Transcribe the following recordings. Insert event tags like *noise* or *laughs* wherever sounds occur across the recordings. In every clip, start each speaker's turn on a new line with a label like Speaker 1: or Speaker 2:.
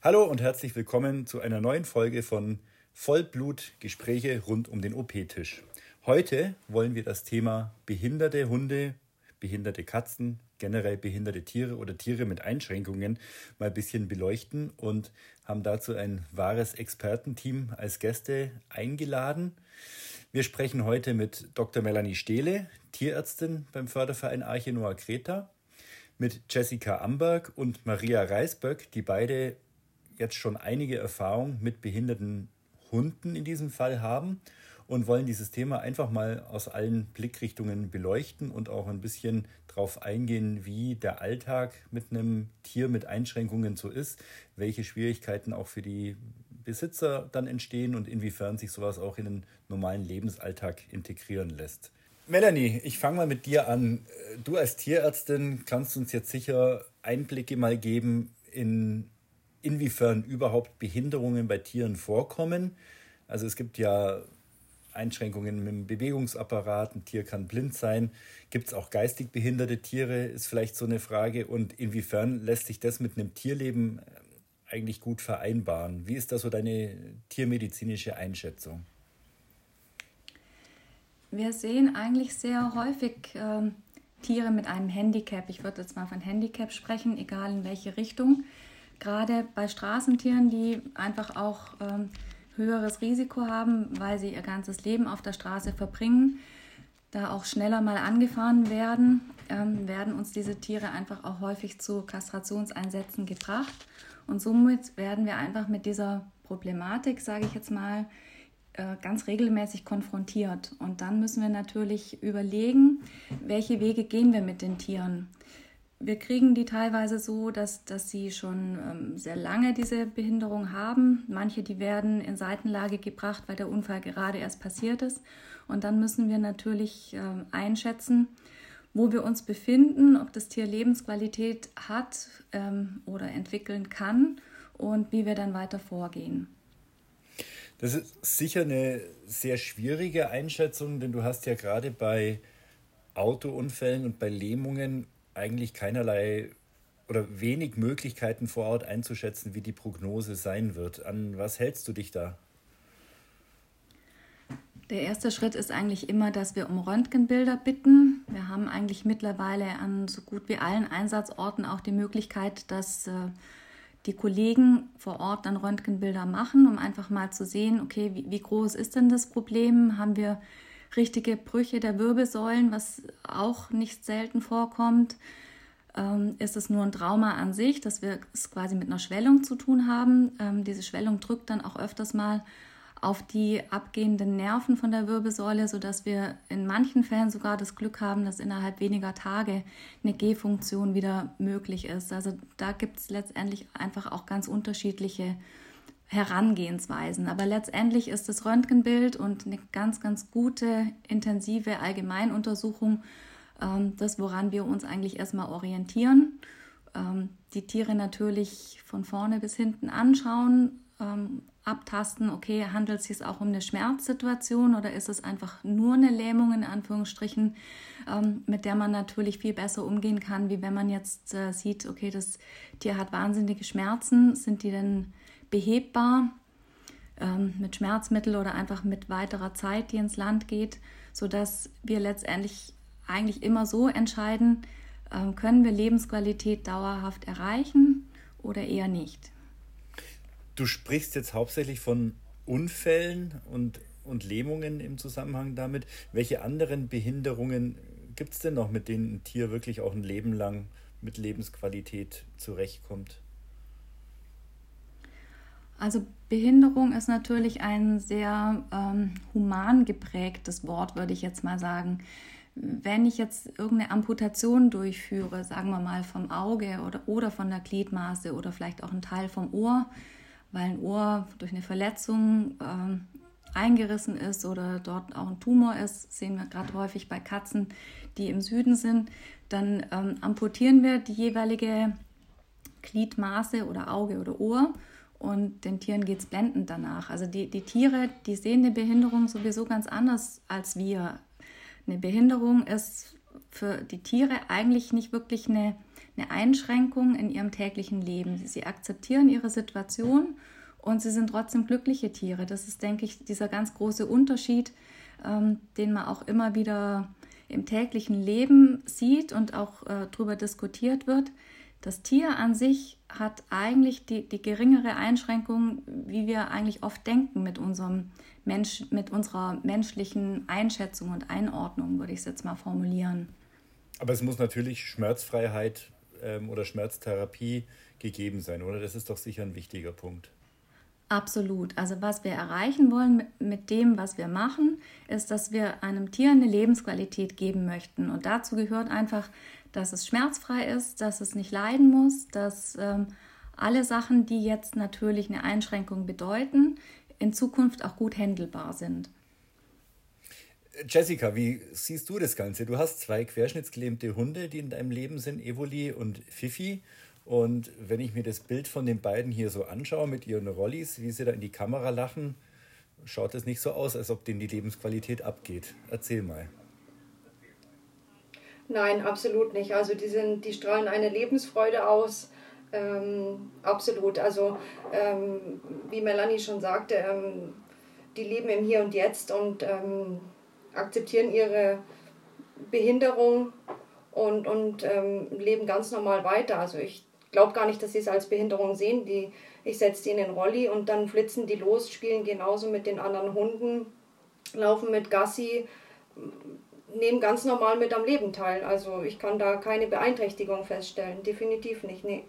Speaker 1: Hallo und herzlich willkommen zu einer neuen Folge von Vollblut Gespräche rund um den OP-Tisch. Heute wollen wir das Thema behinderte Hunde, behinderte Katzen, generell behinderte Tiere oder Tiere mit Einschränkungen mal ein bisschen beleuchten und haben dazu ein wahres Expertenteam als Gäste eingeladen. Wir sprechen heute mit Dr. Melanie Stehle, Tierärztin beim Förderverein Arche Noah Kreta, mit Jessica Amberg und Maria Reisböck, die beide jetzt schon einige Erfahrung mit behinderten Hunden in diesem Fall haben und wollen dieses Thema einfach mal aus allen Blickrichtungen beleuchten und auch ein bisschen darauf eingehen, wie der Alltag mit einem Tier mit Einschränkungen so ist, welche Schwierigkeiten auch für die Besitzer dann entstehen und inwiefern sich sowas auch in den normalen Lebensalltag integrieren lässt. Melanie, ich fange mal mit dir an. Du als Tierärztin kannst uns jetzt sicher Einblicke mal geben in inwiefern überhaupt Behinderungen bei Tieren vorkommen. Also es gibt ja Einschränkungen dem Bewegungsapparat, ein Tier kann blind sein. Gibt es auch geistig behinderte Tiere, ist vielleicht so eine Frage. Und inwiefern lässt sich das mit einem Tierleben äh, eigentlich gut vereinbaren? Wie ist da so deine tiermedizinische Einschätzung?
Speaker 2: Wir sehen eigentlich sehr häufig äh, Tiere mit einem Handicap. Ich würde jetzt mal von Handicap sprechen, egal in welche Richtung gerade bei Straßentieren, die einfach auch ähm, höheres Risiko haben, weil sie ihr ganzes Leben auf der Straße verbringen, da auch schneller mal angefahren werden, ähm, werden uns diese Tiere einfach auch häufig zu Kastrationseinsätzen gebracht. Und somit werden wir einfach mit dieser Problematik, sage ich jetzt mal, äh, ganz regelmäßig konfrontiert. Und dann müssen wir natürlich überlegen, welche Wege gehen wir mit den Tieren wir kriegen die teilweise so, dass, dass sie schon ähm, sehr lange diese Behinderung haben. Manche, die werden in Seitenlage gebracht, weil der Unfall gerade erst passiert ist. Und dann müssen wir natürlich ähm, einschätzen, wo wir uns befinden, ob das Tier Lebensqualität hat ähm, oder entwickeln kann und wie wir dann weiter vorgehen.
Speaker 1: Das ist sicher eine sehr schwierige Einschätzung, denn du hast ja gerade bei Autounfällen und bei Lähmungen eigentlich keinerlei oder wenig Möglichkeiten vor Ort einzuschätzen, wie die Prognose sein wird. An was hältst du dich da?
Speaker 2: Der erste Schritt ist eigentlich immer, dass wir um Röntgenbilder bitten. Wir haben eigentlich mittlerweile an so gut wie allen Einsatzorten auch die Möglichkeit, dass äh, die Kollegen vor Ort dann Röntgenbilder machen, um einfach mal zu sehen, okay, wie, wie groß ist denn das Problem? Haben wir richtige Brüche der Wirbelsäulen, was auch nicht selten vorkommt. Ähm, ist es nur ein Trauma an sich, dass wir es quasi mit einer Schwellung zu tun haben. Ähm, diese Schwellung drückt dann auch öfters mal auf die abgehenden Nerven von der Wirbelsäule, sodass wir in manchen Fällen sogar das Glück haben, dass innerhalb weniger Tage eine Gehfunktion wieder möglich ist. Also da gibt es letztendlich einfach auch ganz unterschiedliche Herangehensweisen. Aber letztendlich ist das Röntgenbild und eine ganz, ganz gute, intensive Allgemeinuntersuchung ähm, das, woran wir uns eigentlich erstmal orientieren. Ähm, die Tiere natürlich von vorne bis hinten anschauen, ähm, abtasten, okay, handelt es sich auch um eine Schmerzsituation oder ist es einfach nur eine Lähmung in Anführungsstrichen, ähm, mit der man natürlich viel besser umgehen kann, wie wenn man jetzt äh, sieht, okay, das Tier hat wahnsinnige Schmerzen, sind die denn behebbar ähm, mit Schmerzmittel oder einfach mit weiterer Zeit, die ins Land geht, sodass wir letztendlich eigentlich immer so entscheiden, ähm, können wir Lebensqualität dauerhaft erreichen oder eher nicht.
Speaker 1: Du sprichst jetzt hauptsächlich von Unfällen und, und Lähmungen im Zusammenhang damit. Welche anderen Behinderungen gibt es denn noch, mit denen ein Tier wirklich auch ein Leben lang mit Lebensqualität zurechtkommt?
Speaker 2: Also Behinderung ist natürlich ein sehr ähm, human geprägtes Wort, würde ich jetzt mal sagen. Wenn ich jetzt irgendeine Amputation durchführe, sagen wir mal vom Auge oder, oder von der Gliedmaße oder vielleicht auch ein Teil vom Ohr, weil ein Ohr durch eine Verletzung ähm, eingerissen ist oder dort auch ein Tumor ist, sehen wir gerade häufig bei Katzen, die im Süden sind, dann ähm, amputieren wir die jeweilige Gliedmaße oder Auge oder Ohr und den Tieren geht es blendend danach. Also die, die Tiere, die sehen eine Behinderung sowieso ganz anders als wir. Eine Behinderung ist für die Tiere eigentlich nicht wirklich eine, eine Einschränkung in ihrem täglichen Leben. Sie akzeptieren ihre Situation und sie sind trotzdem glückliche Tiere. Das ist, denke ich, dieser ganz große Unterschied, ähm, den man auch immer wieder im täglichen Leben sieht und auch äh, darüber diskutiert wird. Das Tier an sich hat eigentlich die, die geringere Einschränkung, wie wir eigentlich oft denken mit, unserem Mensch, mit unserer menschlichen Einschätzung und Einordnung, würde ich es jetzt mal formulieren.
Speaker 1: Aber es muss natürlich Schmerzfreiheit ähm, oder Schmerztherapie gegeben sein, oder? Das ist doch sicher ein wichtiger Punkt.
Speaker 2: Absolut. Also was wir erreichen wollen mit, dem, was wir machen, ist, dass wir einem Tier eine Lebensqualität geben möchten. Und dazu gehört einfach, dass es schmerzfrei ist, dass es nicht leiden muss, dass ähm, alle Sachen, die jetzt natürlich eine Einschränkung bedeuten, in Zukunft auch gut handelbar sind.
Speaker 1: Jessica, wie siehst du das Ganze? Du hast zwei querschnittsgelähmte Hunde, die in deinem Leben sind, Evoli und Fifi. Und wenn ich mir das Bild von den beiden hier so anschaue mit ihren Rollis, wie sie da in die Kamera lachen, schaut es nicht so aus, als ob denen die Lebensqualität abgeht. Erzähl mal.
Speaker 3: Nein, absolut nicht. Also die, sind, die strahlen eine Lebensfreude aus. Ähm, absolut. Also ähm, wie Melanie schon sagte, ähm, die leben im Hier und Jetzt und ähm, akzeptieren ihre Behinderung und, und ähm, leben ganz normal weiter. Also ich glaube gar nicht, dass sie es als Behinderung sehen. Die, ich setze die in den Rolli und dann flitzen die los, spielen genauso mit den anderen Hunden, laufen mit Gassi, nehmen ganz normal mit am Leben teil. Also ich kann da keine Beeinträchtigung feststellen, definitiv nicht, nee.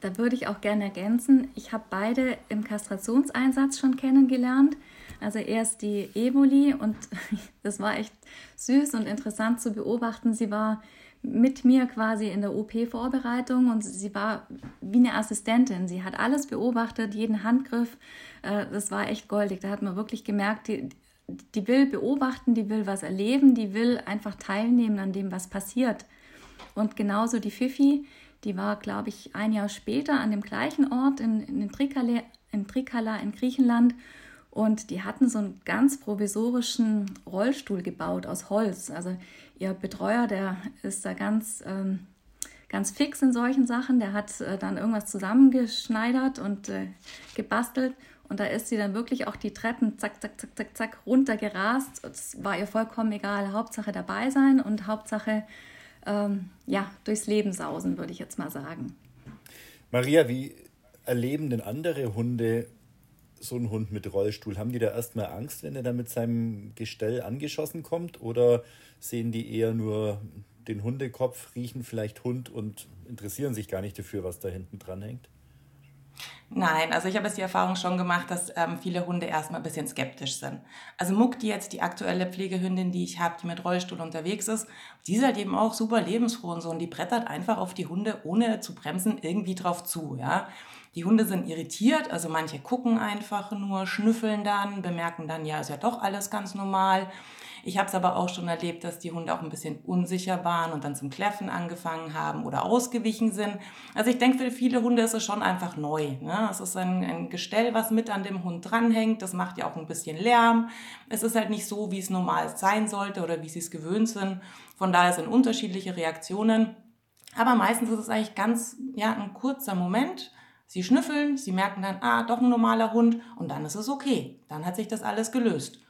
Speaker 2: Da würde ich auch gerne ergänzen, ich habe beide im Kastrationseinsatz schon kennengelernt. Also erst die Evoli und *laughs* das war echt süß und interessant zu beobachten. Sie war mit mir quasi in der OP-Vorbereitung und sie war wie eine Assistentin. Sie hat alles beobachtet, jeden Handgriff. Äh, das war echt goldig. Da hat man wirklich gemerkt, die, die will beobachten, die will was erleben, die will einfach teilnehmen an dem, was passiert. Und genauso die Fifi, die war, glaube ich, ein Jahr später an dem gleichen Ort in, in, Trikala, in Trikala in Griechenland. Und die hatten so einen ganz provisorischen Rollstuhl gebaut aus Holz. Also ihr Betreuer, der ist da ganz, ähm, ganz fix in solchen Sachen. Der hat äh, dann irgendwas zusammengeschneidert und äh, gebastelt. Und da ist sie dann wirklich auch die Treppen zack, zack, zack, zack, zack runtergerast. Es war ihr vollkommen egal. Hauptsache dabei sein und Hauptsache ähm, ja, durchs Leben sausen, würde ich jetzt mal sagen.
Speaker 1: Maria, wie erleben denn andere Hunde so einen Hund mit Rollstuhl? Haben die da erstmal Angst, wenn er da mit seinem Gestell angeschossen kommt? Oder sehen die eher nur den Hundekopf, riechen vielleicht Hund und interessieren sich gar nicht dafür, was da hinten dran hängt?
Speaker 4: Nein, also ich habe jetzt die Erfahrung schon gemacht, dass ähm, viele Hunde erstmal ein bisschen skeptisch sind. Also Muck, die jetzt die aktuelle Pflegehündin, die ich habe, die mit Rollstuhl unterwegs ist, die ist halt eben auch super lebensfroh und so und die brettert einfach auf die Hunde, ohne zu bremsen, irgendwie drauf zu, ja. Die Hunde sind irritiert, also manche gucken einfach nur, schnüffeln dann, bemerken dann, ja, ist ja doch alles ganz normal. Ich habe es aber auch schon erlebt, dass die Hunde auch ein bisschen unsicher waren und dann zum Kläffen angefangen haben oder ausgewichen sind. Also ich denke, für viele Hunde ist es schon einfach neu. Ne? Es ist ein, ein Gestell, was mit an dem Hund dranhängt. Das macht ja auch ein bisschen Lärm. Es ist halt nicht so, wie es normal sein sollte oder wie sie es gewöhnt sind. Von daher sind unterschiedliche Reaktionen. Aber meistens ist es eigentlich ganz, ja, ein kurzer Moment. Sie schnüffeln, sie merken dann, ah, doch ein normaler Hund und dann ist es okay. Dann hat sich das alles gelöst.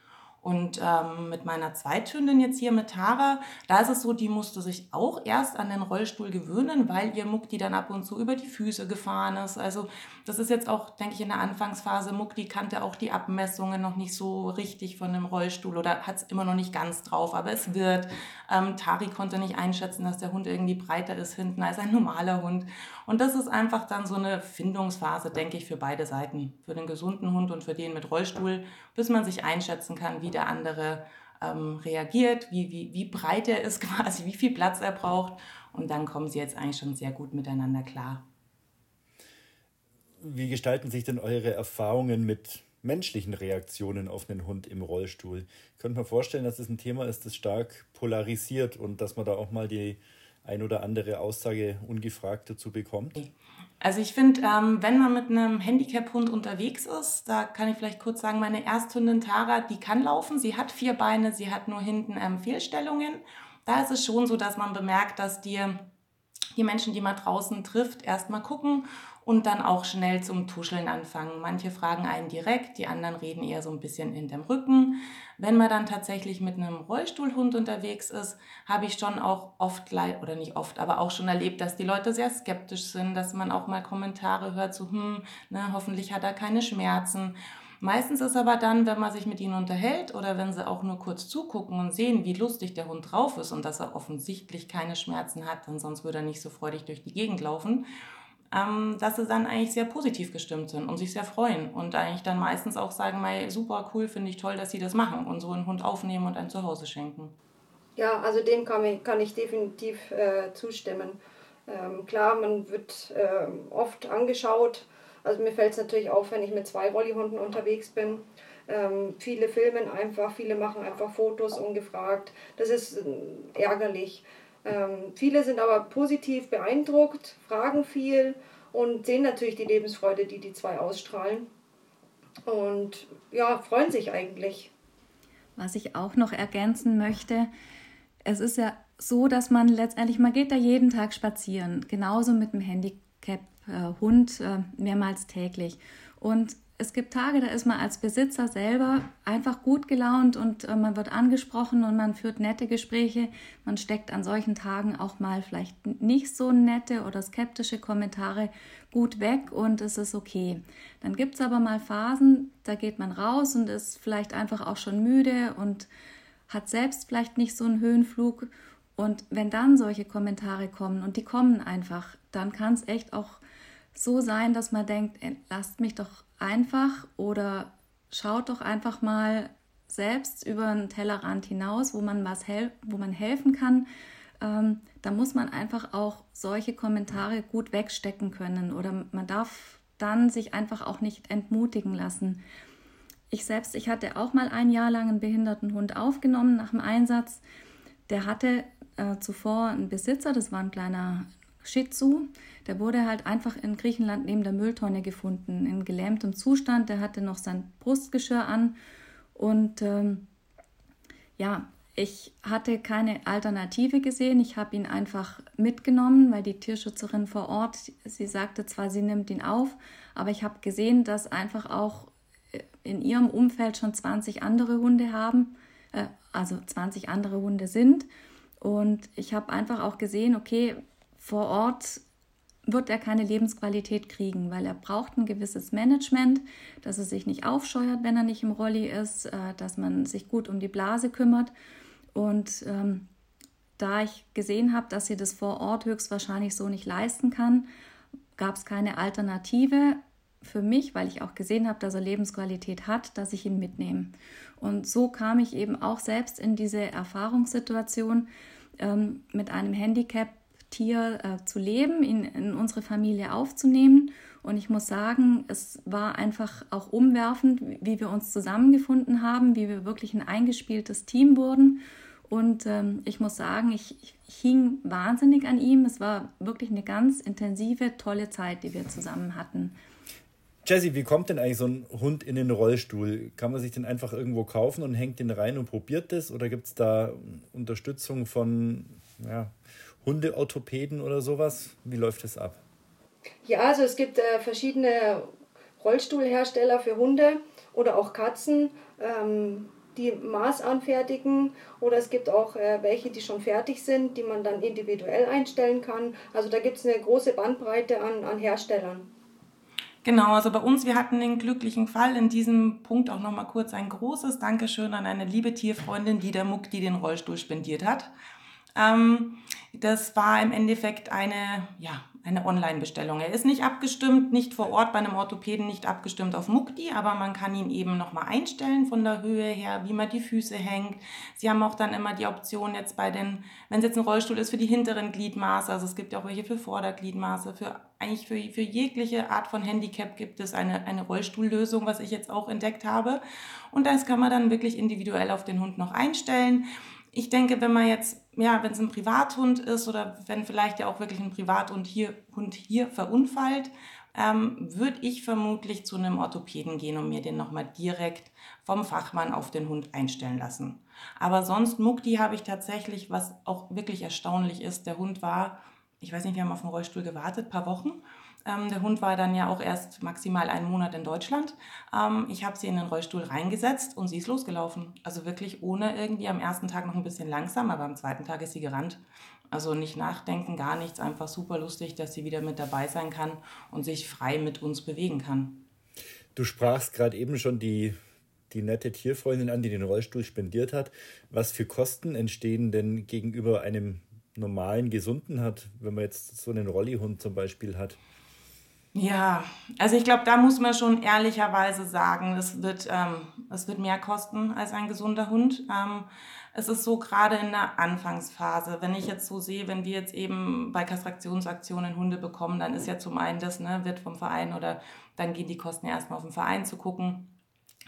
Speaker 4: Und ähm, mit meiner Zweithündin jetzt hier mit Tara, da ist es so, die musste sich auch erst an den Rollstuhl gewöhnen, weil ihr Muck dann ab und zu über die Füße gefahren ist. Also das ist jetzt auch, denke ich, in der Anfangsphase. Muck, kannte auch die Abmessungen noch nicht so richtig von dem Rollstuhl oder hat es immer noch nicht ganz drauf, aber es wird. Ähm, Tari konnte nicht einschätzen, dass der Hund irgendwie breiter ist hinten als ein normaler Hund. Und das ist einfach dann so eine Findungsphase, denke ich, für beide Seiten. Für den gesunden Hund und für den mit Rollstuhl, bis man sich einschätzen kann, wie der andere ähm, reagiert, wie, wie, wie breit er ist *laughs* quasi, wie viel Platz er braucht. Und dann kommen sie jetzt eigentlich schon sehr gut miteinander klar.
Speaker 1: Wie gestalten sich denn eure Erfahrungen mit menschlichen Reaktionen auf einen Hund im Rollstuhl? Ich könnte mir vorstellen, dass es das ein Thema ist, das stark polarisiert und dass man da auch mal die ein oder andere Aussage ungefragt dazu bekommt?
Speaker 4: Also ich finde, ähm, wenn man mit einem Handicap-Hund unterwegs ist, da kann ich vielleicht kurz sagen, meine Ersthündin Tara, die kann laufen, sie hat vier Beine, sie hat nur hinten ähm, Fehlstellungen. Da ist es schon so, dass man bemerkt, dass die die Menschen, die man draußen trifft, erstmal gucken und dann auch schnell zum Tuscheln anfangen. Manche fragen einen direkt, die anderen reden eher so ein bisschen in dem Rücken. Wenn man dann tatsächlich mit einem Rollstuhlhund unterwegs ist, habe ich schon auch oft, oder nicht oft, aber auch schon erlebt, dass die Leute sehr skeptisch sind, dass man auch mal Kommentare hört, so, hm, ne, hoffentlich hat er keine Schmerzen. Meistens ist aber dann, wenn man sich mit ihnen unterhält oder wenn sie auch nur kurz zugucken und sehen, wie lustig der Hund drauf ist und dass er offensichtlich keine Schmerzen hat, denn sonst würde er nicht so freudig durch die Gegend laufen, ähm, dass sie dann eigentlich sehr positiv gestimmt sind und sich sehr freuen und eigentlich dann meistens auch sagen, Mei, super cool, finde ich toll, dass sie das machen und so einen Hund aufnehmen und ein Zuhause schenken.
Speaker 3: Ja, also dem kann ich, kann ich definitiv äh, zustimmen. Ähm, klar, man wird äh, oft angeschaut. Also mir fällt es natürlich auf, wenn ich mit zwei Rollihunden unterwegs bin. Ähm, viele filmen einfach, viele machen einfach Fotos ungefragt. Das ist äh, ärgerlich. Ähm, viele sind aber positiv beeindruckt, fragen viel und sehen natürlich die Lebensfreude, die die zwei ausstrahlen. Und ja, freuen sich eigentlich.
Speaker 2: Was ich auch noch ergänzen möchte, es ist ja so, dass man letztendlich, man geht da jeden Tag spazieren, genauso mit dem Handicap-Hund äh, mehrmals täglich. Und es gibt Tage, da ist man als Besitzer selber einfach gut gelaunt und äh, man wird angesprochen und man führt nette Gespräche. Man steckt an solchen Tagen auch mal vielleicht nicht so nette oder skeptische Kommentare gut weg und es ist okay. Dann gibt es aber mal Phasen, da geht man raus und ist vielleicht einfach auch schon müde und hat selbst vielleicht nicht so einen Höhenflug. Und wenn dann solche Kommentare kommen und die kommen einfach, dann kann es echt auch so sein, dass man denkt, lasst mich doch einfach oder schaut doch einfach mal selbst über einen Tellerrand hinaus, wo man was hel wo man helfen kann. Ähm, da muss man einfach auch solche Kommentare gut wegstecken können oder man darf dann sich einfach auch nicht entmutigen lassen. Ich selbst, ich hatte auch mal ein Jahr lang einen behinderten Hund aufgenommen nach dem Einsatz. Der hatte äh, zuvor einen Besitzer, das war ein kleiner Shih Tzu. Der wurde halt einfach in Griechenland neben der Mülltonne gefunden, in gelähmtem Zustand. Der hatte noch sein Brustgeschirr an. Und ähm, ja, ich hatte keine Alternative gesehen. Ich habe ihn einfach mitgenommen, weil die Tierschützerin vor Ort, sie sagte zwar, sie nimmt ihn auf, aber ich habe gesehen, dass einfach auch äh, in ihrem Umfeld schon 20 andere Hunde haben, äh, also 20 andere Hunde sind. Und ich habe einfach auch gesehen, okay, vor Ort wird er keine Lebensqualität kriegen, weil er braucht ein gewisses Management, dass er sich nicht aufscheuert, wenn er nicht im Rolli ist, äh, dass man sich gut um die Blase kümmert. Und ähm, da ich gesehen habe, dass sie das vor Ort höchstwahrscheinlich so nicht leisten kann, gab es keine Alternative für mich, weil ich auch gesehen habe, dass er Lebensqualität hat, dass ich ihn mitnehme. Und so kam ich eben auch selbst in diese Erfahrungssituation ähm, mit einem Handicap Tier äh, zu leben, ihn in unsere Familie aufzunehmen. Und ich muss sagen, es war einfach auch umwerfend, wie wir uns zusammengefunden haben, wie wir wirklich ein eingespieltes Team wurden. Und ähm, ich muss sagen, ich, ich, hing wahnsinnig an ihm. Es war wirklich eine ganz intensive, tolle Zeit, die wir zusammen hatten.
Speaker 1: Jesse, wie kommt denn eigentlich so ein Hund in den Rollstuhl? Kann man sich den einfach irgendwo kaufen und hängt den rein und probiert das? Oder gibt es da Unterstützung von ja, Hundeorthopäden oder sowas? Wie läuft das ab?
Speaker 3: Ja, also es gibt äh, verschiedene Rollstuhlhersteller für Hunde oder auch Katzen, ähm, die Maß anfertigen. Oder es gibt auch äh, welche, die schon fertig sind, die man dann individuell einstellen kann. Also da gibt es eine große Bandbreite an, an Herstellern.
Speaker 4: Genau, also bei uns, wir hatten den glücklichen Fall in diesem Punkt auch nochmal kurz ein großes Dankeschön an eine liebe Tierfreundin, die der Muck, die den Rollstuhl spendiert hat. Ähm, das war im Endeffekt eine, ja, eine Online-Bestellung. Er ist nicht abgestimmt, nicht vor Ort bei einem Orthopäden, nicht abgestimmt auf Mukti, aber man kann ihn eben nochmal einstellen von der Höhe her, wie man die Füße hängt. Sie haben auch dann immer die Option jetzt bei den, wenn es jetzt ein Rollstuhl ist, für die hinteren Gliedmaße, also es gibt ja auch welche für Vordergliedmaße, für eigentlich für, für jegliche Art von Handicap gibt es eine, eine Rollstuhllösung, was ich jetzt auch entdeckt habe. Und das kann man dann wirklich individuell auf den Hund noch einstellen ich denke, wenn man jetzt, ja, wenn es ein Privathund ist oder wenn vielleicht ja auch wirklich ein Privathund hier, Hund hier verunfallt, ähm, würde ich vermutlich zu einem Orthopäden gehen und mir den nochmal direkt vom Fachmann auf den Hund einstellen lassen. Aber sonst, Mukti habe ich tatsächlich, was auch wirklich erstaunlich ist, der Hund war ich weiß nicht, wir haben auf den Rollstuhl gewartet, paar Wochen. Ähm, der Hund war dann ja auch erst maximal einen Monat in Deutschland. Ähm, ich habe sie in den Rollstuhl reingesetzt und sie ist losgelaufen. Also wirklich ohne irgendwie am ersten Tag noch ein bisschen langsam, aber am zweiten Tag ist sie gerannt. Also nicht nachdenken, gar nichts, einfach super lustig, dass sie wieder mit dabei sein kann und sich frei mit uns bewegen kann.
Speaker 1: Du sprachst gerade eben schon die, die nette Tierfreundin an, die den Rollstuhl spendiert hat. Was für Kosten entstehen denn gegenüber einem normalen Gesunden hat, wenn man jetzt so einen Rollihund zum Beispiel hat?
Speaker 4: Ja, also ich glaube, da muss man schon ehrlicherweise sagen, es wird, ähm, es wird mehr kosten als ein gesunder Hund. Ähm, es ist so gerade in der Anfangsphase, wenn ich jetzt so sehe, wenn wir jetzt eben bei Kastraktionsaktionen Hunde bekommen, dann ist ja zum einen das, ne, wird vom Verein oder dann gehen die Kosten erstmal auf den Verein zu gucken.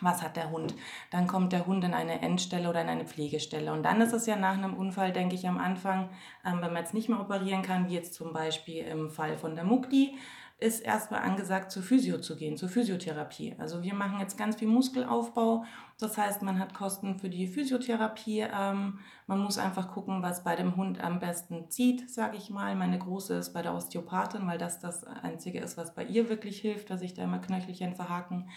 Speaker 4: Was hat der Hund? Dann kommt der Hund in eine Endstelle oder in eine Pflegestelle. Und dann ist es ja nach einem Unfall, denke ich, am Anfang, ähm, wenn man jetzt nicht mehr operieren kann, wie jetzt zum Beispiel im Fall von der Mukti, ist erstmal angesagt, zur Physio zu gehen, zur Physiotherapie. Also wir machen jetzt ganz viel Muskelaufbau. Das heißt, man hat Kosten für die Physiotherapie. Ähm, man muss einfach gucken, was bei dem Hund am besten zieht, sage ich mal. Meine große ist bei der Osteopathin, weil das das Einzige ist, was bei ihr wirklich hilft, dass sich da immer Knöchelchen verhaken.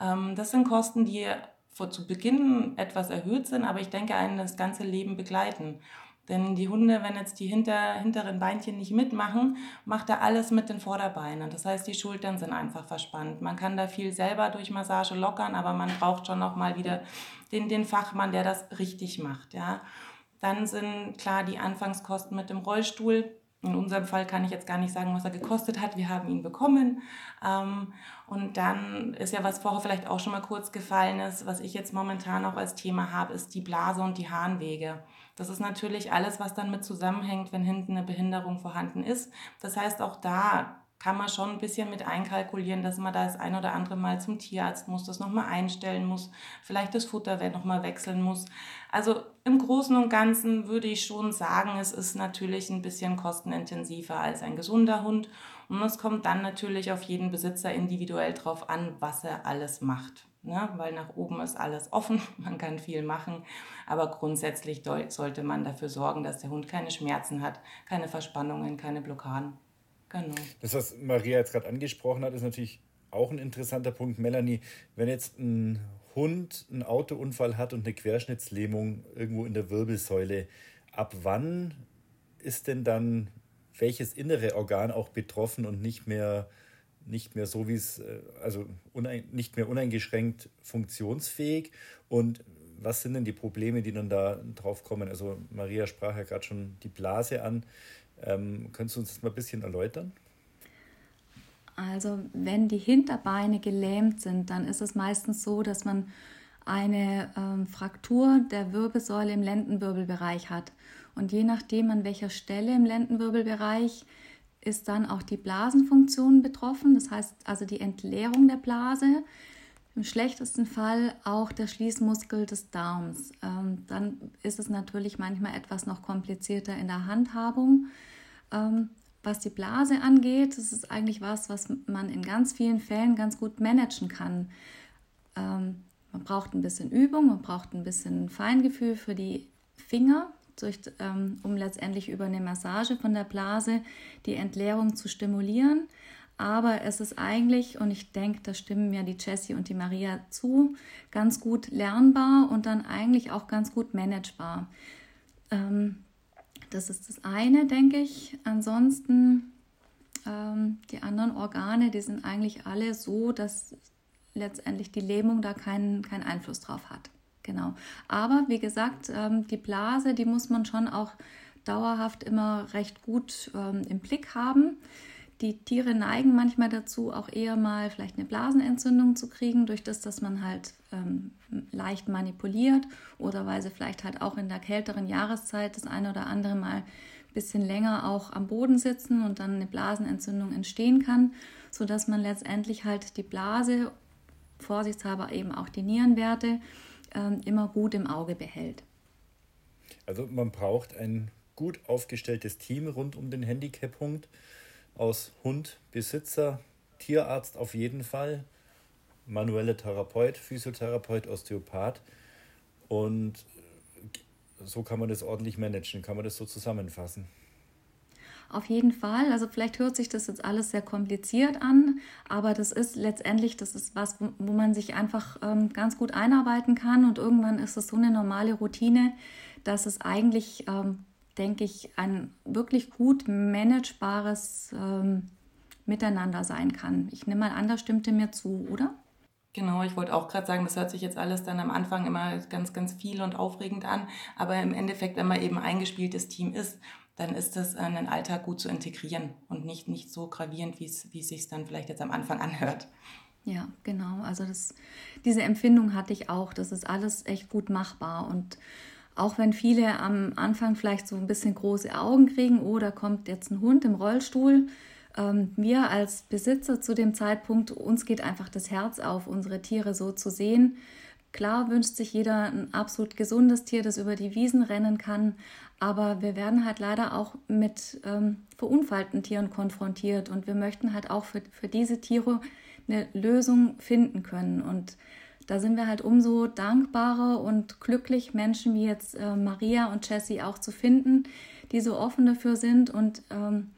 Speaker 4: Ähm, das sind Kosten, die vor zu Beginn etwas erhöht sind, aber ich denke, einen das ganze Leben begleiten. Denn die Hunde, wenn jetzt die hinter, hinteren Beinchen nicht mitmachen, macht er alles mit den Vorderbeinen. Das heißt, die Schultern sind einfach verspannt. Man kann da viel selber durch Massage lockern, aber man braucht schon noch mal wieder den, den Fachmann, der das richtig macht. Ja. Dann sind klar die Anfangskosten mit dem Rollstuhl. In unserem Fall kann ich jetzt gar nicht sagen, was er gekostet hat. Wir haben ihn bekommen. Ähm, und dann ist ja, was vorher vielleicht auch schon mal kurz gefallen ist, was ich jetzt momentan auch als Thema habe, ist die Blase und die Harnwege. Das ist natürlich alles, was dann mit zusammenhängt, wenn hinten eine Behinderung vorhanden ist. Das heißt, auch da kann man schon ein bisschen mit einkalkulieren, dass man da das ein oder andere Mal zum Tierarzt muss, das nochmal einstellen muss, vielleicht das Futter nochmal wechseln muss. Also im Großen und Ganzen würde ich schon sagen, es ist natürlich ein bisschen kostenintensiver als ein gesunder Hund. Und es kommt dann natürlich auf jeden Besitzer individuell drauf an, was er alles macht ne? weil nach oben ist alles offen, *laughs* man kann viel machen, aber grundsätzlich sollte man dafür sorgen, dass der Hund keine Schmerzen hat, keine Verspannungen, keine Blockaden.
Speaker 1: Genau. Das, was Maria jetzt gerade angesprochen hat, ist natürlich auch ein interessanter Punkt. Melanie, wenn jetzt ein Hund einen Autounfall hat und eine Querschnittslähmung irgendwo in der Wirbelsäule, ab wann ist denn dann welches innere Organ auch betroffen und nicht mehr nicht mehr so wie es, äh, also nicht mehr uneingeschränkt funktionsfähig. Und was sind denn die Probleme, die dann da drauf kommen? Also Maria sprach ja gerade schon die Blase an. Ähm, könntest du uns das mal ein bisschen erläutern?
Speaker 2: Also wenn die Hinterbeine gelähmt sind, dann ist es meistens so, dass man eine ähm, Fraktur der Wirbelsäule im Lendenwirbelbereich hat. Und je nachdem, an welcher Stelle im Lendenwirbelbereich ist dann auch die Blasenfunktion betroffen, das heißt also die Entleerung der Blase. Im schlechtesten Fall auch der Schließmuskel des Darms. Ähm, dann ist es natürlich manchmal etwas noch komplizierter in der Handhabung. Ähm, was die Blase angeht, das ist eigentlich was, was man in ganz vielen Fällen ganz gut managen kann. Ähm, man braucht ein bisschen Übung, man braucht ein bisschen Feingefühl für die Finger, durch, ähm, um letztendlich über eine Massage von der Blase die Entleerung zu stimulieren. Aber es ist eigentlich, und ich denke, da stimmen mir die Jessie und die Maria zu, ganz gut lernbar und dann eigentlich auch ganz gut managebar. Ähm, das ist das eine, denke ich. Ansonsten ähm, die anderen Organe, die sind eigentlich alle so, dass letztendlich die Lähmung da keinen, keinen Einfluss drauf hat. Genau. Aber wie gesagt, ähm, die Blase, die muss man schon auch dauerhaft immer recht gut ähm, im Blick haben. Die Tiere neigen manchmal dazu, auch eher mal vielleicht eine Blasenentzündung zu kriegen, durch das, dass man halt ähm, leicht manipuliert oder weil sie vielleicht halt auch in der kälteren Jahreszeit das eine oder andere Mal ein bisschen länger auch am Boden sitzen und dann eine Blasenentzündung entstehen kann, sodass man letztendlich halt die Blase, vorsichtshalber eben auch die Nierenwerte, ähm, immer gut im Auge behält.
Speaker 1: Also man braucht ein gut aufgestelltes Team rund um den Handicap-Hund aus Hund, Besitzer, Tierarzt auf jeden Fall, manuelle Therapeut, Physiotherapeut, Osteopath und so kann man das ordentlich managen, kann man das so zusammenfassen.
Speaker 2: Auf jeden Fall. Also vielleicht hört sich das jetzt alles sehr kompliziert an, aber das ist letztendlich, das ist was, wo, man sich einfach ähm, ganz gut einarbeiten kann und irgendwann ist es so eine normale Routine, dass es eigentlich, ähm, denke ich, ein wirklich gut managebares ähm, Miteinander sein kann. Ich nehme mal an, da stimmte mir zu, oder?
Speaker 4: Genau, ich wollte auch gerade sagen, das hört sich jetzt alles dann am Anfang immer ganz, ganz viel und aufregend an. Aber im Endeffekt, wenn man eben ein eingespieltes Team ist, dann ist das in den Alltag gut zu integrieren und nicht, nicht so gravierend, wie es, wie es sich dann vielleicht jetzt am Anfang anhört.
Speaker 2: Ja, genau. Also das, diese Empfindung hatte ich auch. Das ist alles echt gut machbar. Und auch wenn viele am Anfang vielleicht so ein bisschen große Augen kriegen, oh, da kommt jetzt ein Hund im Rollstuhl, ähm, wir als Besitzer zu dem Zeitpunkt, uns geht einfach das Herz auf, unsere Tiere so zu sehen. Klar wünscht sich jeder ein absolut gesundes Tier, das über die Wiesen rennen kann, aber wir werden halt leider auch mit ähm, verunfallten Tieren konfrontiert und wir möchten halt auch für, für diese Tiere eine Lösung finden können. Und da sind wir halt umso dankbarer und glücklich, Menschen wie jetzt äh, Maria und Jessie auch zu finden, die so offen dafür sind und ähm,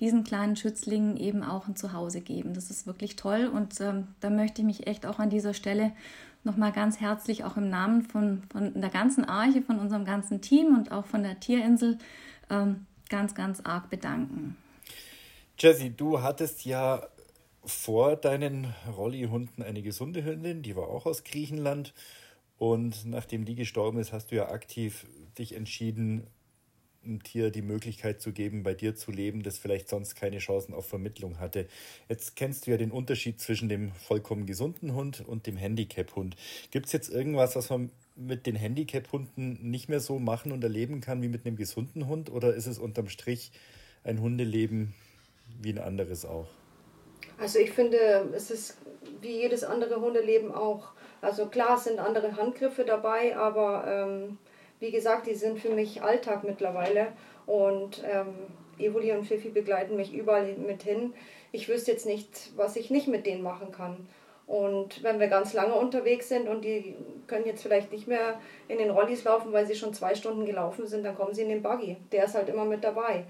Speaker 2: diesen kleinen Schützlingen eben auch ein Zuhause geben. Das ist wirklich toll und ähm, da möchte ich mich echt auch an dieser Stelle nochmal ganz herzlich auch im Namen von, von der ganzen Arche, von unserem ganzen Team und auch von der Tierinsel ähm, ganz, ganz arg bedanken.
Speaker 1: Jessie, du hattest ja vor deinen Rolli-Hunden eine gesunde Hündin, die war auch aus Griechenland. Und nachdem die gestorben ist, hast du ja aktiv dich entschieden, ein Tier die Möglichkeit zu geben, bei dir zu leben, das vielleicht sonst keine Chancen auf Vermittlung hatte. Jetzt kennst du ja den Unterschied zwischen dem vollkommen gesunden Hund und dem Handicap-Hund. Gibt es jetzt irgendwas, was man mit den Handicap-Hunden nicht mehr so machen und erleben kann wie mit einem gesunden Hund? Oder ist es unterm Strich ein Hundeleben wie ein anderes auch?
Speaker 3: Also ich finde, es ist wie jedes andere Hundeleben auch. Also klar, sind andere Handgriffe dabei, aber ähm, wie gesagt, die sind für mich Alltag mittlerweile. Und ähm, Evoli und Fifi begleiten mich überall mit hin. Ich wüsste jetzt nicht, was ich nicht mit denen machen kann. Und wenn wir ganz lange unterwegs sind und die können jetzt vielleicht nicht mehr in den Rollis laufen, weil sie schon zwei Stunden gelaufen sind, dann kommen sie in den Buggy. Der ist halt immer mit dabei.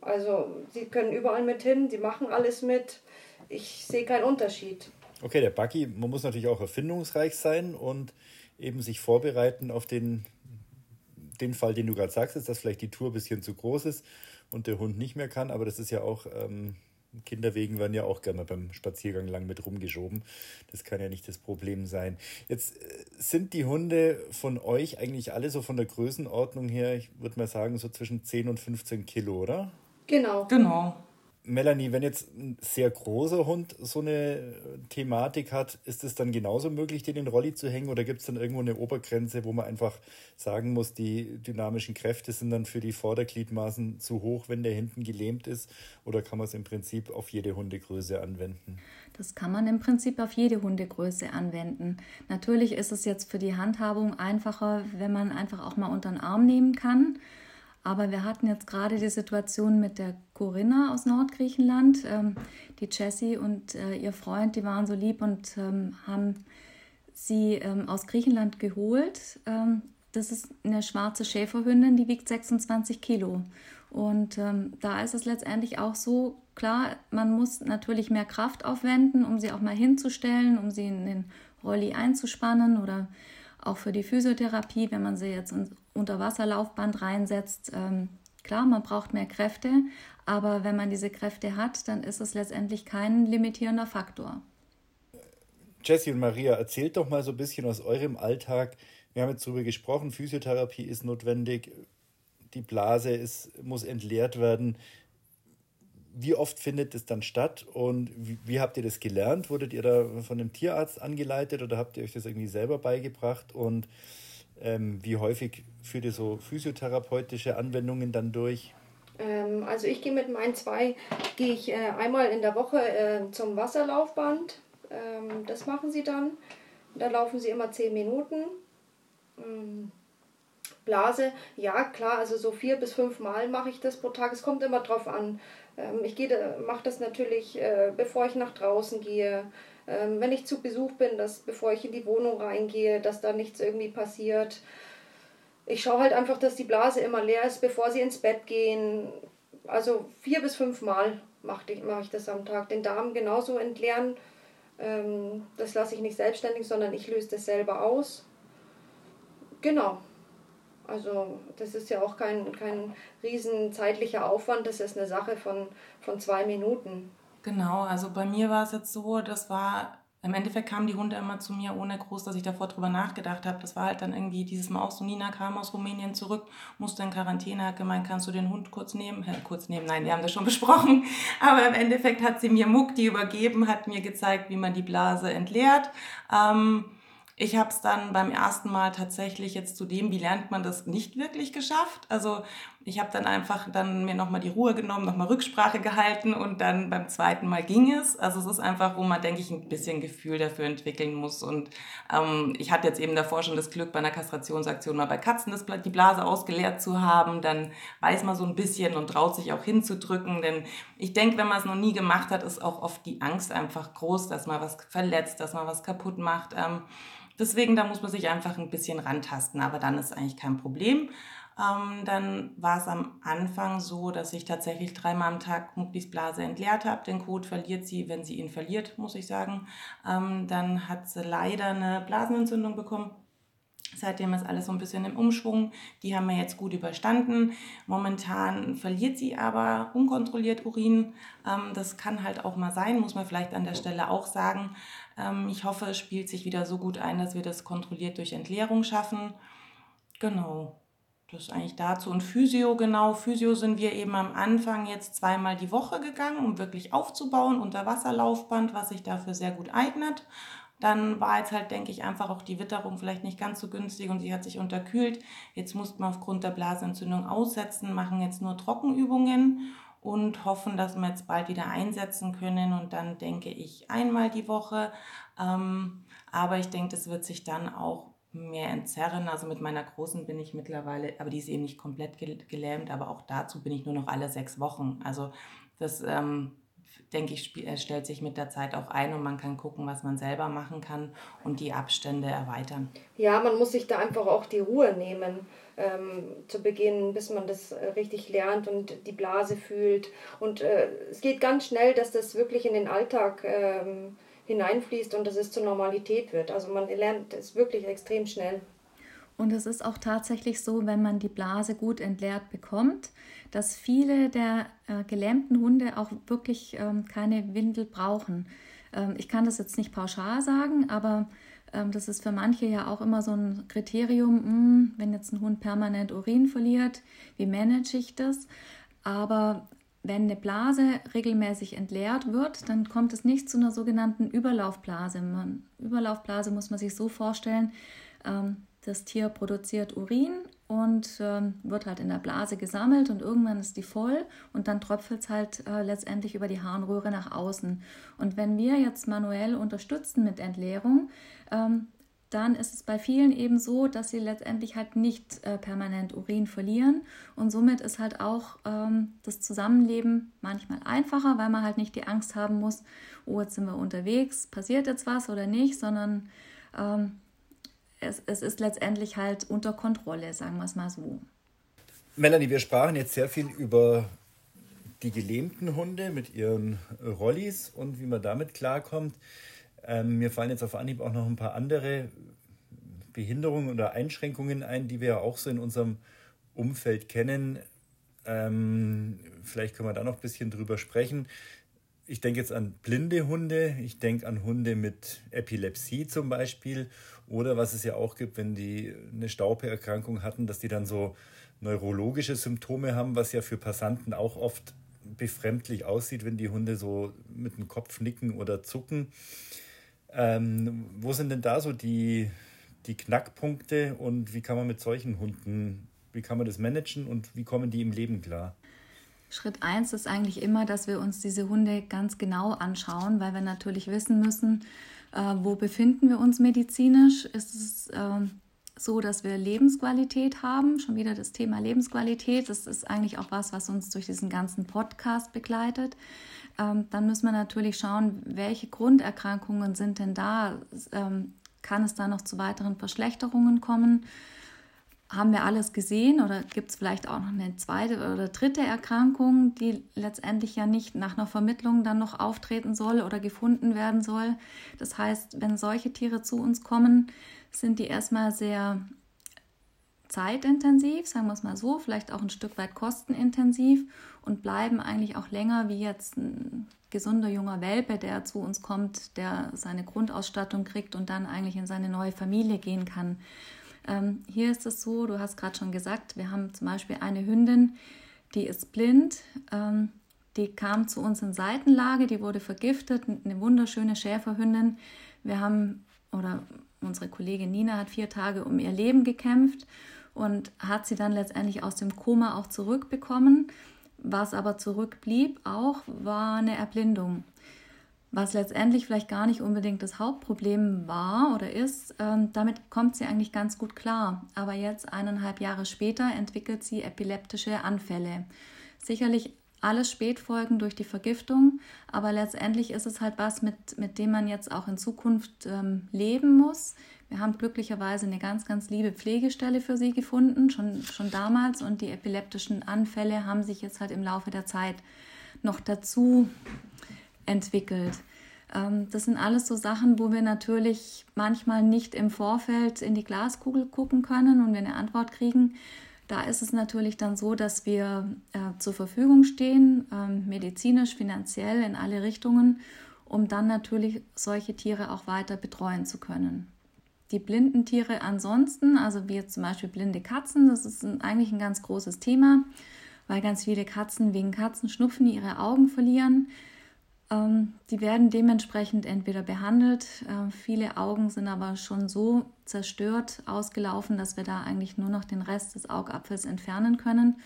Speaker 3: Also sie können überall mit hin, sie machen alles mit. Ich sehe keinen Unterschied.
Speaker 1: Okay, der Buggy, man muss natürlich auch erfindungsreich sein und eben sich vorbereiten auf den den Fall, den du gerade sagst, ist, dass vielleicht die Tour ein bisschen zu groß ist und der Hund nicht mehr kann, aber das ist ja auch, ähm, Kinderwegen werden ja auch gerne beim Spaziergang lang mit rumgeschoben. Das kann ja nicht das Problem sein. Jetzt äh, sind die Hunde von euch eigentlich alle so von der Größenordnung her, ich würde mal sagen, so zwischen 10 und 15 Kilo, oder?
Speaker 3: Genau.
Speaker 4: Genau.
Speaker 1: Melanie, wenn jetzt ein sehr großer Hund so eine Thematik hat, ist es dann genauso möglich, den in Rolli zu hängen oder gibt es dann irgendwo eine Obergrenze, wo man einfach sagen muss, die dynamischen Kräfte sind dann für die Vordergliedmaßen zu hoch, wenn der hinten gelähmt ist? Oder kann man es im Prinzip auf jede Hundegröße anwenden?
Speaker 2: Das kann man im Prinzip auf jede Hundegröße anwenden. Natürlich ist es jetzt für die Handhabung einfacher, wenn man einfach auch mal unter den Arm nehmen kann. Aber wir hatten jetzt gerade die Situation mit der Corinna aus Nordgriechenland. Ähm, die Jessie und äh, ihr Freund, die waren so lieb und ähm, haben sie ähm, aus Griechenland geholt. Ähm, das ist eine schwarze Schäferhündin, die wiegt 26 Kilo. Und ähm, da ist es letztendlich auch so, klar, man muss natürlich mehr Kraft aufwenden, um sie auch mal hinzustellen, um sie in den Rolli einzuspannen oder auch für die Physiotherapie, wenn man sie jetzt unter Wasserlaufband reinsetzt. Ähm, klar, man braucht mehr Kräfte, aber wenn man diese Kräfte hat, dann ist es letztendlich kein limitierender Faktor.
Speaker 1: Jessie und Maria, erzählt doch mal so ein bisschen aus eurem Alltag. Wir haben jetzt darüber gesprochen, Physiotherapie ist notwendig, die Blase ist, muss entleert werden wie oft findet es dann statt und wie, wie, habt ihr das gelernt? Wurdet ihr da von einem Tierarzt angeleitet oder habt ihr euch das irgendwie selber beigebracht? Und ähm, wie häufig führt ihr so physiotherapeutische Anwendungen dann durch?
Speaker 3: Ähm, also ich gehe mit meinen zwei, gehe ich äh, einmal in der Woche äh, zum Wasserlaufband. Ähm, das machen sie dann. Da laufen sie immer zehn Minuten. Ähm, Blase, ja klar, also so vier bis fünf Mal mache ich das pro Tag. Es kommt immer drauf an. Ähm, ich mache das natürlich, äh, bevor ich nach draußen gehe. Ähm, wenn ich zu Besuch bin, dass bevor ich in die Wohnung reingehe, dass da nichts irgendwie passiert. Ich schaue halt einfach, dass die Blase immer leer ist, bevor sie ins Bett gehen. also vier bis fünf Mal mache ich, mach ich das am Tag. Den Darm genauso entleeren. Ähm, das lasse ich nicht selbstständig, sondern ich löse das selber aus. Genau. Also das ist ja auch kein, kein riesen zeitlicher Aufwand, das ist eine Sache von, von zwei Minuten.
Speaker 4: Genau, also bei mir war es jetzt so, das war im Endeffekt kamen die Hunde immer zu mir, ohne groß, dass ich davor drüber nachgedacht habe. Das war halt dann irgendwie dieses Mal auch so, Nina kam aus Rumänien zurück, musste in Quarantäne, hat gemeint, kannst du den Hund kurz nehmen? Äh, kurz nehmen, nein, wir haben das schon *laughs* besprochen. Aber im Endeffekt hat sie mir Muck die übergeben, hat mir gezeigt, wie man die Blase entleert. Ähm, ich habe es dann beim ersten Mal tatsächlich jetzt zu dem, wie lernt man das, nicht wirklich geschafft. Also ich habe dann einfach dann mir nochmal die Ruhe genommen, nochmal Rücksprache gehalten und dann beim zweiten Mal ging es. Also es ist einfach, wo man, denke ich, ein bisschen Gefühl dafür entwickeln muss. Und ähm, ich hatte jetzt eben davor schon das Glück, bei einer Kastrationsaktion mal bei Katzen das, die Blase ausgeleert zu haben. Dann weiß man so ein bisschen und traut sich auch hinzudrücken. Denn ich denke, wenn man es noch nie gemacht hat, ist auch oft die Angst einfach groß, dass man was verletzt, dass man was kaputt macht. Ähm, Deswegen, da muss man sich einfach ein bisschen rantasten, aber dann ist eigentlich kein Problem. Ähm, dann war es am Anfang so, dass ich tatsächlich dreimal am Tag Mucklis Blase entleert habe. Den Code verliert sie, wenn sie ihn verliert, muss ich sagen. Ähm, dann hat sie leider eine Blasenentzündung bekommen. Seitdem ist alles so ein bisschen im Umschwung. Die haben wir jetzt gut überstanden. Momentan verliert sie aber unkontrolliert Urin. Ähm, das kann halt auch mal sein, muss man vielleicht an der Stelle auch sagen. Ähm, ich hoffe, es spielt sich wieder so gut ein, dass wir das kontrolliert durch Entleerung schaffen. Genau, das eigentlich dazu. Und Physio, genau, Physio sind wir eben am Anfang jetzt zweimal die Woche gegangen, um wirklich aufzubauen, unter Wasserlaufband, was sich dafür sehr gut eignet. Dann war jetzt halt, denke ich, einfach auch die Witterung vielleicht nicht ganz so günstig und sie hat sich unterkühlt. Jetzt mussten wir aufgrund der Blasenentzündung aussetzen, machen jetzt nur Trockenübungen und hoffen, dass wir jetzt bald wieder einsetzen können. Und dann denke ich einmal die Woche. Ähm, aber ich denke, das wird sich dann auch mehr entzerren. Also mit meiner Großen bin ich mittlerweile, aber die ist eben nicht komplett gelähmt, aber auch dazu bin ich nur noch alle sechs Wochen. Also das ähm, denke ich, stellt sich mit der Zeit auch ein und man kann gucken, was man selber machen kann und die Abstände erweitern.
Speaker 3: Ja, man muss sich da einfach auch die Ruhe nehmen ähm, zu Beginn, bis man das äh, richtig lernt und die Blase fühlt. Und äh, es geht ganz schnell, dass das wirklich in den Alltag ähm, hineinfließt und dass es zur Normalität wird. Also man lernt es wirklich extrem schnell.
Speaker 2: Und es ist auch tatsächlich so, wenn man die Blase gut entleert bekommt, dass viele der äh, gelähmten Hunde auch wirklich ähm, keine Windel brauchen. Ähm, ich kann das jetzt nicht pauschal sagen, aber ähm, das ist für manche ja auch immer so ein Kriterium, mh, hm, wenn jetzt ein Hund permanent Urin verliert, wie manage ich das? Aber wenn eine Blase regelmäßig entleert wird, dann kommt es nicht zu einer sogenannten Überlaufblase. Man, Überlaufblase muss man sich so vorstellen, ähm, das Tier produziert Urin und ähm, wird halt in der Blase gesammelt und irgendwann ist die voll und dann tröpfelt es halt äh, letztendlich über die Harnröhre nach außen. Und wenn wir jetzt manuell unterstützen mit Entleerung, ähm, dann ist es bei vielen eben so, dass sie letztendlich halt nicht äh, permanent Urin verlieren und somit ist halt auch ähm, das Zusammenleben manchmal einfacher, weil man halt nicht die Angst haben muss, oh, jetzt sind wir unterwegs, passiert jetzt was oder nicht, sondern ähm, es, es ist letztendlich halt unter Kontrolle, sagen wir es mal so.
Speaker 1: Melanie, wir sprachen jetzt sehr viel über die gelähmten Hunde mit ihren Rollis und wie man damit klarkommt. Ähm, mir fallen jetzt auf Anhieb auch noch ein paar andere Behinderungen oder Einschränkungen ein, die wir ja auch so in unserem Umfeld kennen. Ähm, vielleicht können wir da noch ein bisschen drüber sprechen. Ich denke jetzt an blinde Hunde, ich denke an Hunde mit Epilepsie zum Beispiel oder was es ja auch gibt, wenn die eine Staubeerkrankung hatten, dass die dann so neurologische Symptome haben, was ja für Passanten auch oft befremdlich aussieht, wenn die Hunde so mit dem Kopf nicken oder zucken. Ähm, wo sind denn da so die, die Knackpunkte und wie kann man mit solchen Hunden, wie kann man das managen und wie kommen die im Leben klar?
Speaker 2: Schritt 1 ist eigentlich immer, dass wir uns diese Hunde ganz genau anschauen, weil wir natürlich wissen müssen, äh, wo befinden wir uns medizinisch. Ist es äh, so, dass wir Lebensqualität haben? Schon wieder das Thema Lebensqualität. Das ist eigentlich auch was, was uns durch diesen ganzen Podcast begleitet. Ähm, dann müssen wir natürlich schauen, welche Grunderkrankungen sind denn da? Ähm, kann es da noch zu weiteren Verschlechterungen kommen? haben wir alles gesehen oder gibt es vielleicht auch noch eine zweite oder dritte Erkrankung, die letztendlich ja nicht nach einer Vermittlung dann noch auftreten soll oder gefunden werden soll. Das heißt, wenn solche Tiere zu uns kommen, sind die erstmal sehr zeitintensiv, sagen wir es mal so, vielleicht auch ein Stück weit kostenintensiv und bleiben eigentlich auch länger wie jetzt ein gesunder junger Welpe, der zu uns kommt, der seine Grundausstattung kriegt und dann eigentlich in seine neue Familie gehen kann. Ähm, hier ist es so, du hast gerade schon gesagt, wir haben zum Beispiel eine Hündin, die ist blind. Ähm, die kam zu uns in Seitenlage, die wurde vergiftet, eine wunderschöne Schäferhündin. Wir haben, oder unsere Kollegin Nina hat vier Tage um ihr Leben gekämpft und hat sie dann letztendlich aus dem Koma auch zurückbekommen. Was aber zurückblieb auch, war eine Erblindung was letztendlich vielleicht gar nicht unbedingt das Hauptproblem war oder ist, ähm, damit kommt sie eigentlich ganz gut klar. Aber jetzt, eineinhalb Jahre später, entwickelt sie epileptische Anfälle. Sicherlich alles Spätfolgen durch die Vergiftung, aber letztendlich ist es halt was, mit, mit dem man jetzt auch in Zukunft ähm, leben muss. Wir haben glücklicherweise eine ganz, ganz liebe Pflegestelle für sie gefunden, schon, schon damals, und die epileptischen Anfälle haben sich jetzt halt im Laufe der Zeit noch dazu entwickelt. Ähm, das sind alles so Sachen, wo wir natürlich manchmal nicht im Vorfeld in die Glaskugel gucken können und wir eine Antwort kriegen. Da ist es natürlich dann so, dass wir äh, zur Verfügung stehen, ähm, medizinisch, finanziell in alle Richtungen, um dann natürlich solche Tiere auch weiter betreuen zu können. Die blinden Tiere ansonsten, also wie jetzt zum Beispiel blinde Katzen, das ist eigentlich ein ganz großes Thema, weil ganz viele Katzen wegen Katzenschnupfen ihre Augen verlieren. Ähm, die werden dementsprechend entweder behandelt, äh, viele Augen sind aber schon so zerstört, ausgelaufen, dass wir da eigentlich nur noch den Rest des Augapfels entfernen können.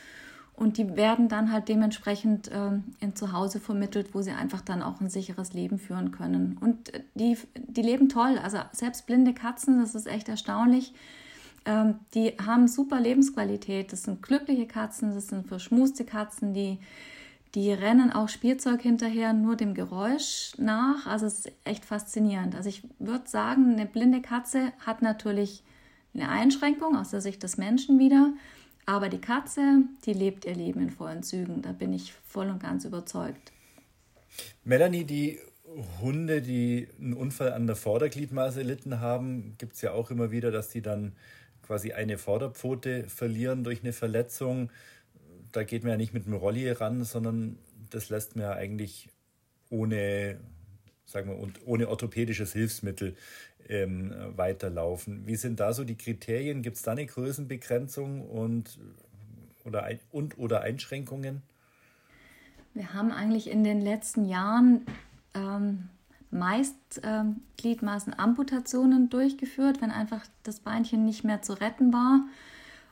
Speaker 2: Und die werden dann halt dementsprechend äh, in Zuhause vermittelt, wo sie einfach dann auch ein sicheres Leben führen können. Und die, die leben toll. Also selbst blinde Katzen, das ist echt erstaunlich. Ähm, die haben super Lebensqualität. Das sind glückliche Katzen, das sind verschmuste Katzen, die die rennen auch Spielzeug hinterher nur dem Geräusch nach. Also es ist echt faszinierend. Also ich würde sagen, eine blinde Katze hat natürlich eine Einschränkung aus der Sicht des Menschen wieder. Aber die Katze, die lebt ihr Leben in vollen Zügen. Da bin ich voll und ganz überzeugt.
Speaker 1: Melanie, die Hunde, die einen Unfall an der Vordergliedmaße erlitten haben, gibt es ja auch immer wieder, dass die dann quasi eine Vorderpfote verlieren durch eine Verletzung da geht man ja nicht mit dem Rolli ran, sondern das lässt man ja eigentlich ohne, sagen wir, ohne orthopädisches Hilfsmittel ähm, weiterlaufen. Wie sind da so die Kriterien? Gibt es da eine Größenbegrenzung und oder, und oder Einschränkungen?
Speaker 2: Wir haben eigentlich in den letzten Jahren ähm, meist ähm, Gliedmaßenamputationen durchgeführt, wenn einfach das Beinchen nicht mehr zu retten war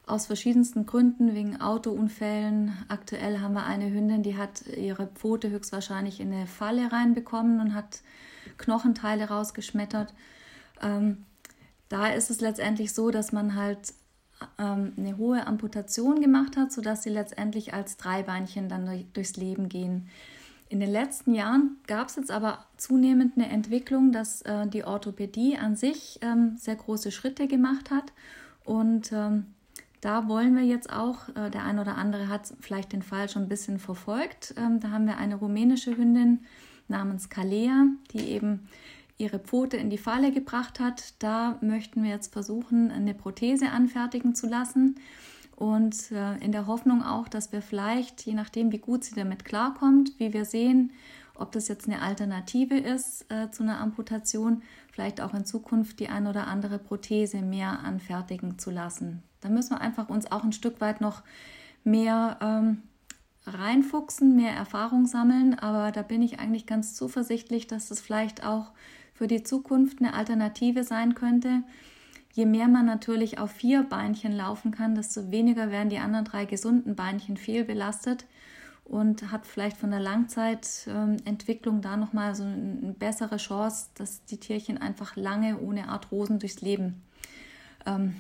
Speaker 2: aus verschiedensten Gründen, wegen Autounfällen. Aktuell haben wir eine Hündin, die hat ihre Pfote höchstwahrscheinlich in eine Falle reinbekommen und hat Knochenteile rausgeschmettert. Ähm, da ist es letztendlich so, dass man halt ähm, eine hohe Amputation gemacht hat, sodass sie letztendlich als Dreibeinchen dann durch, durchs Leben gehen. In den letzten Jahren gab es jetzt aber zunehmend eine Entwicklung, dass äh, die Orthopädie an sich ähm, sehr große Schritte gemacht hat und ähm, da wollen wir jetzt auch, äh, der ein oder andere hat vielleicht den Fall schon ein bisschen verfolgt. Ähm, da haben wir eine rumänische Hündin namens Kalea, die eben ihre Pfote in die Falle gebracht hat. Da möchten wir jetzt versuchen, eine Prothese anfertigen zu lassen. Und äh, in der Hoffnung auch, dass wir vielleicht, je nachdem, wie gut sie damit klarkommt, wie wir sehen, ob das jetzt eine Alternative ist äh, zu einer Amputation, vielleicht auch in Zukunft die ein oder andere Prothese mehr anfertigen zu lassen. Da müssen wir einfach uns auch ein Stück weit noch mehr ähm, reinfuchsen, mehr Erfahrung sammeln. Aber da bin ich eigentlich ganz zuversichtlich, dass das vielleicht auch für die Zukunft eine Alternative sein könnte. Je mehr man natürlich auf vier Beinchen laufen kann, desto weniger werden die anderen drei gesunden Beinchen fehlbelastet und hat vielleicht von der Langzeitentwicklung da nochmal so eine bessere Chance, dass die Tierchen einfach lange ohne Arthrosen durchs Leben ähm,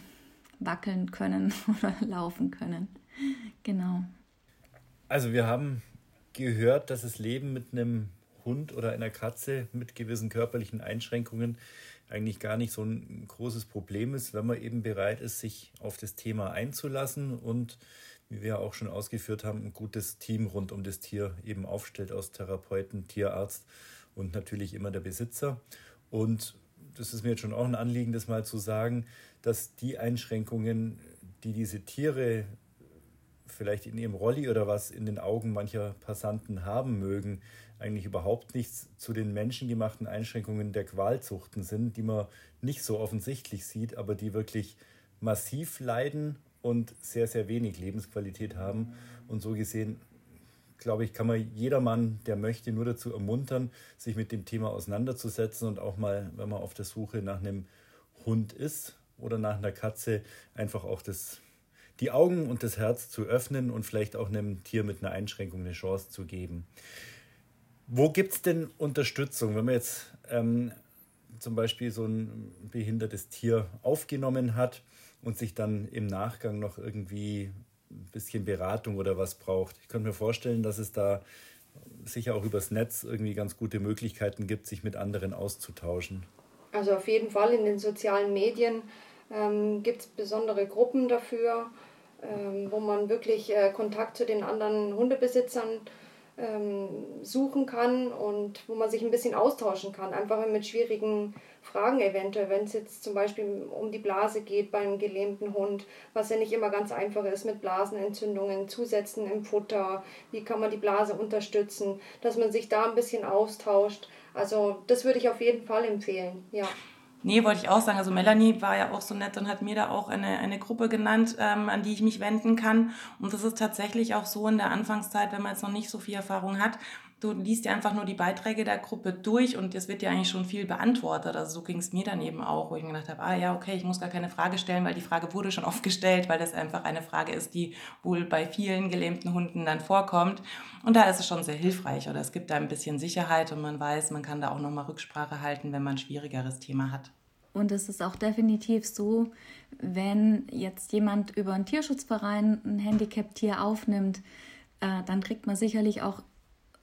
Speaker 2: wackeln können *laughs* oder laufen können. Genau.
Speaker 1: Also wir haben gehört, dass das Leben mit einem Hund oder einer Katze mit gewissen körperlichen Einschränkungen eigentlich gar nicht so ein großes Problem ist, wenn man eben bereit ist, sich auf das Thema einzulassen und, wie wir auch schon ausgeführt haben, ein gutes Team rund um das Tier eben aufstellt aus Therapeuten, Tierarzt und natürlich immer der Besitzer. Und das ist mir jetzt schon auch ein Anliegen, das mal zu sagen, dass die Einschränkungen, die diese Tiere vielleicht in ihrem Rolli oder was in den Augen mancher Passanten haben mögen, eigentlich überhaupt nichts zu den menschengemachten Einschränkungen der Qualzuchten sind, die man nicht so offensichtlich sieht, aber die wirklich massiv leiden und sehr, sehr wenig Lebensqualität haben. Und so gesehen, glaube ich, kann man jedermann, der möchte, nur dazu ermuntern, sich mit dem Thema auseinanderzusetzen und auch mal, wenn man auf der Suche nach einem Hund ist oder nach einer Katze, einfach auch das, die Augen und das Herz zu öffnen und vielleicht auch einem Tier mit einer Einschränkung eine Chance zu geben. Wo gibt es denn Unterstützung, wenn man jetzt ähm, zum Beispiel so ein behindertes Tier aufgenommen hat und sich dann im Nachgang noch irgendwie ein bisschen Beratung oder was braucht? Ich könnte mir vorstellen, dass es da sicher auch übers Netz irgendwie ganz gute Möglichkeiten gibt, sich mit anderen auszutauschen.
Speaker 3: Also auf jeden Fall in den sozialen Medien ähm, gibt es besondere Gruppen dafür, ähm, wo man wirklich äh, Kontakt zu den anderen Hundebesitzern äh, ähm, suchen kann und wo man sich ein bisschen austauschen kann, einfach mit schwierigen Fragen eventuell, wenn es jetzt zum Beispiel um die Blase geht beim gelähmten Hund, was ja nicht immer ganz einfach ist mit Blasenentzündungen, Zusätzen im Futter, wie kann man die Blase unterstützen, dass man sich da ein bisschen austauscht. Also das würde ich auf jeden Fall empfehlen, ja.
Speaker 4: Nee, wollte ich auch sagen. Also Melanie war ja auch so nett und hat mir da auch eine, eine Gruppe genannt, ähm, an die ich mich wenden kann. Und das ist tatsächlich auch so in der Anfangszeit, wenn man jetzt noch nicht so viel Erfahrung hat. Du liest ja einfach nur die Beiträge der Gruppe durch und es wird ja eigentlich schon viel beantwortet. Also so ging es mir dann eben auch, wo ich mir gedacht habe, ah ja, okay, ich muss gar keine Frage stellen, weil die Frage wurde schon oft gestellt, weil das einfach eine Frage ist, die wohl bei vielen gelähmten Hunden dann vorkommt. Und da ist es schon sehr hilfreich oder es gibt da ein bisschen Sicherheit und man weiß, man kann da auch nochmal Rücksprache halten, wenn man ein schwierigeres Thema hat.
Speaker 2: Und es ist auch definitiv so, wenn jetzt jemand über einen Tierschutzverein ein Handicap-Tier aufnimmt, äh, dann kriegt man sicherlich auch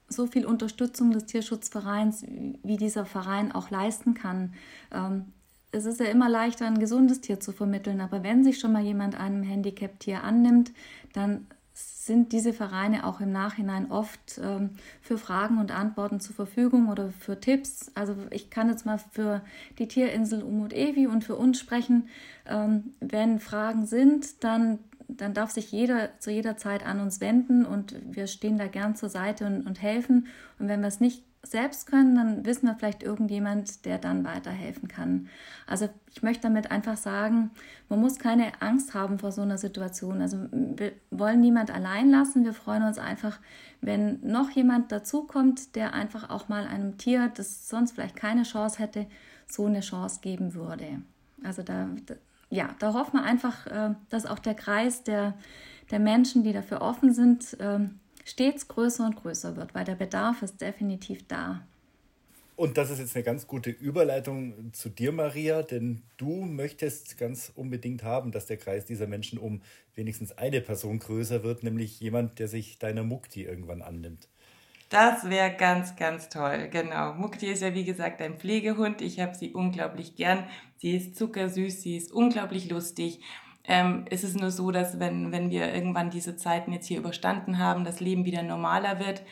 Speaker 2: so viel Unterstützung des Tierschutzvereins, wie dieser Verein auch leisten kann. Ähm, es ist ja immer leichter, ein gesundes Tier zu vermitteln, aber wenn sich schon mal jemand einem Handicap-Tier annimmt, dann sind diese Vereine auch im Nachhinein oft ähm, für Fragen und Antworten zur Verfügung oder für Tipps. Also ich kann jetzt mal für die Tierinsel Umut Evi und für uns sprechen. Ähm, wenn Fragen sind, dann, dann darf sich jeder zu jeder Zeit an uns wenden und wir stehen da gern zur Seite und, und helfen. Und wenn wir es nicht selbst können, dann wissen wir vielleicht irgendjemand, der dann weiterhelfen kann. Also ich möchte damit einfach sagen, man muss keine Angst haben vor so einer Situation. Also wir wollen niemand allein lassen. Wir freuen uns einfach, wenn noch jemand dazukommt, der einfach auch mal einem Tier, das sonst vielleicht keine Chance hätte, so eine Chance geben würde. Also da, ja, da hoffen wir einfach, äh, dass auch der Kreis der, der Menschen, die dafür offen sind, ähm, stets größer und größer wird, weil der Bedarf ist definitiv da.
Speaker 1: Und das ist jetzt eine ganz gute Überleitung zu dir, Maria, denn du möchtest ganz unbedingt haben, dass der Kreis dieser Menschen um wenigstens eine Person größer wird, nämlich jemand, der sich deiner Mukti irgendwann annimmt.
Speaker 4: Das wäre ganz, ganz toll. Genau. Mukti ist ja wie gesagt ein Pflegehund. Ich habe sie unglaublich gern. Sie ist zuckersüß, sie ist unglaublich lustig ähm, ist es nur so, dass wenn, wenn wir irgendwann diese Zeiten jetzt hier überstanden haben, das Leben wieder normaler wird,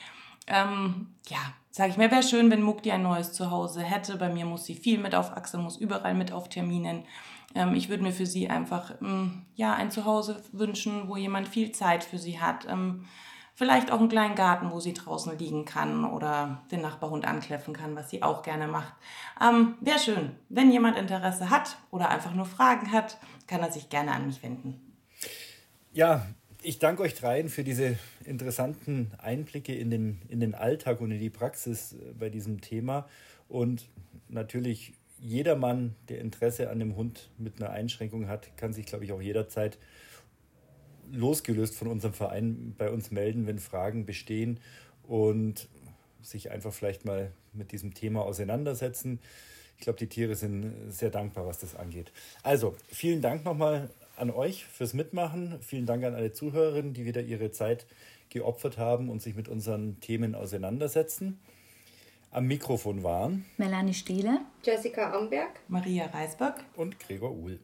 Speaker 4: ähm, ja, sage ich mir, wäre schön, wenn Mukti ein neues Zuhause hätte. Bei mir muss sie viel mit auf Achse, muss überall mit auf Terminen. Ähm, ich würde mir für sie einfach ähm, ja, ein Zuhause wünschen, wo jemand viel Zeit für sie hat. Vielleicht auch einen kleinen Garten, wo sie draußen liegen kann oder den Nachbarhund ankläffen kann, was sie auch gerne macht. Ähm, wäre schön, wenn jemand Interesse hat oder einfach nur Fragen hat, kann er sich gerne an mich wenden.
Speaker 1: Ja, ich danke euch dreien für diese interessanten Einblicke in den, in den Alltag und in die Praxis äh, bei diesem Thema. Und natürlich jedermann, der Interesse an dem Hund mit einer Einschränkung hat, kann sich, glaube ich, auch jederzeit losgelöst von unserem Verein bei uns melden, wenn Fragen bestehen und sich einfach vielleicht mal mit diesem Thema auseinandersetzen. Ich glaube, die Tiere sind sehr dankbar, was das angeht. Also, vielen Dank nochmal an euch fürs Mitmachen. Vielen Dank an alle Zuhörerinnen, die wieder ihre Zeit geopfert haben und sich mit unseren Themen auseinandersetzen. Am Mikrofon waren
Speaker 2: Melanie Steele,
Speaker 3: Jessica Amberg,
Speaker 4: Maria Reisberg
Speaker 1: und Gregor Uhl.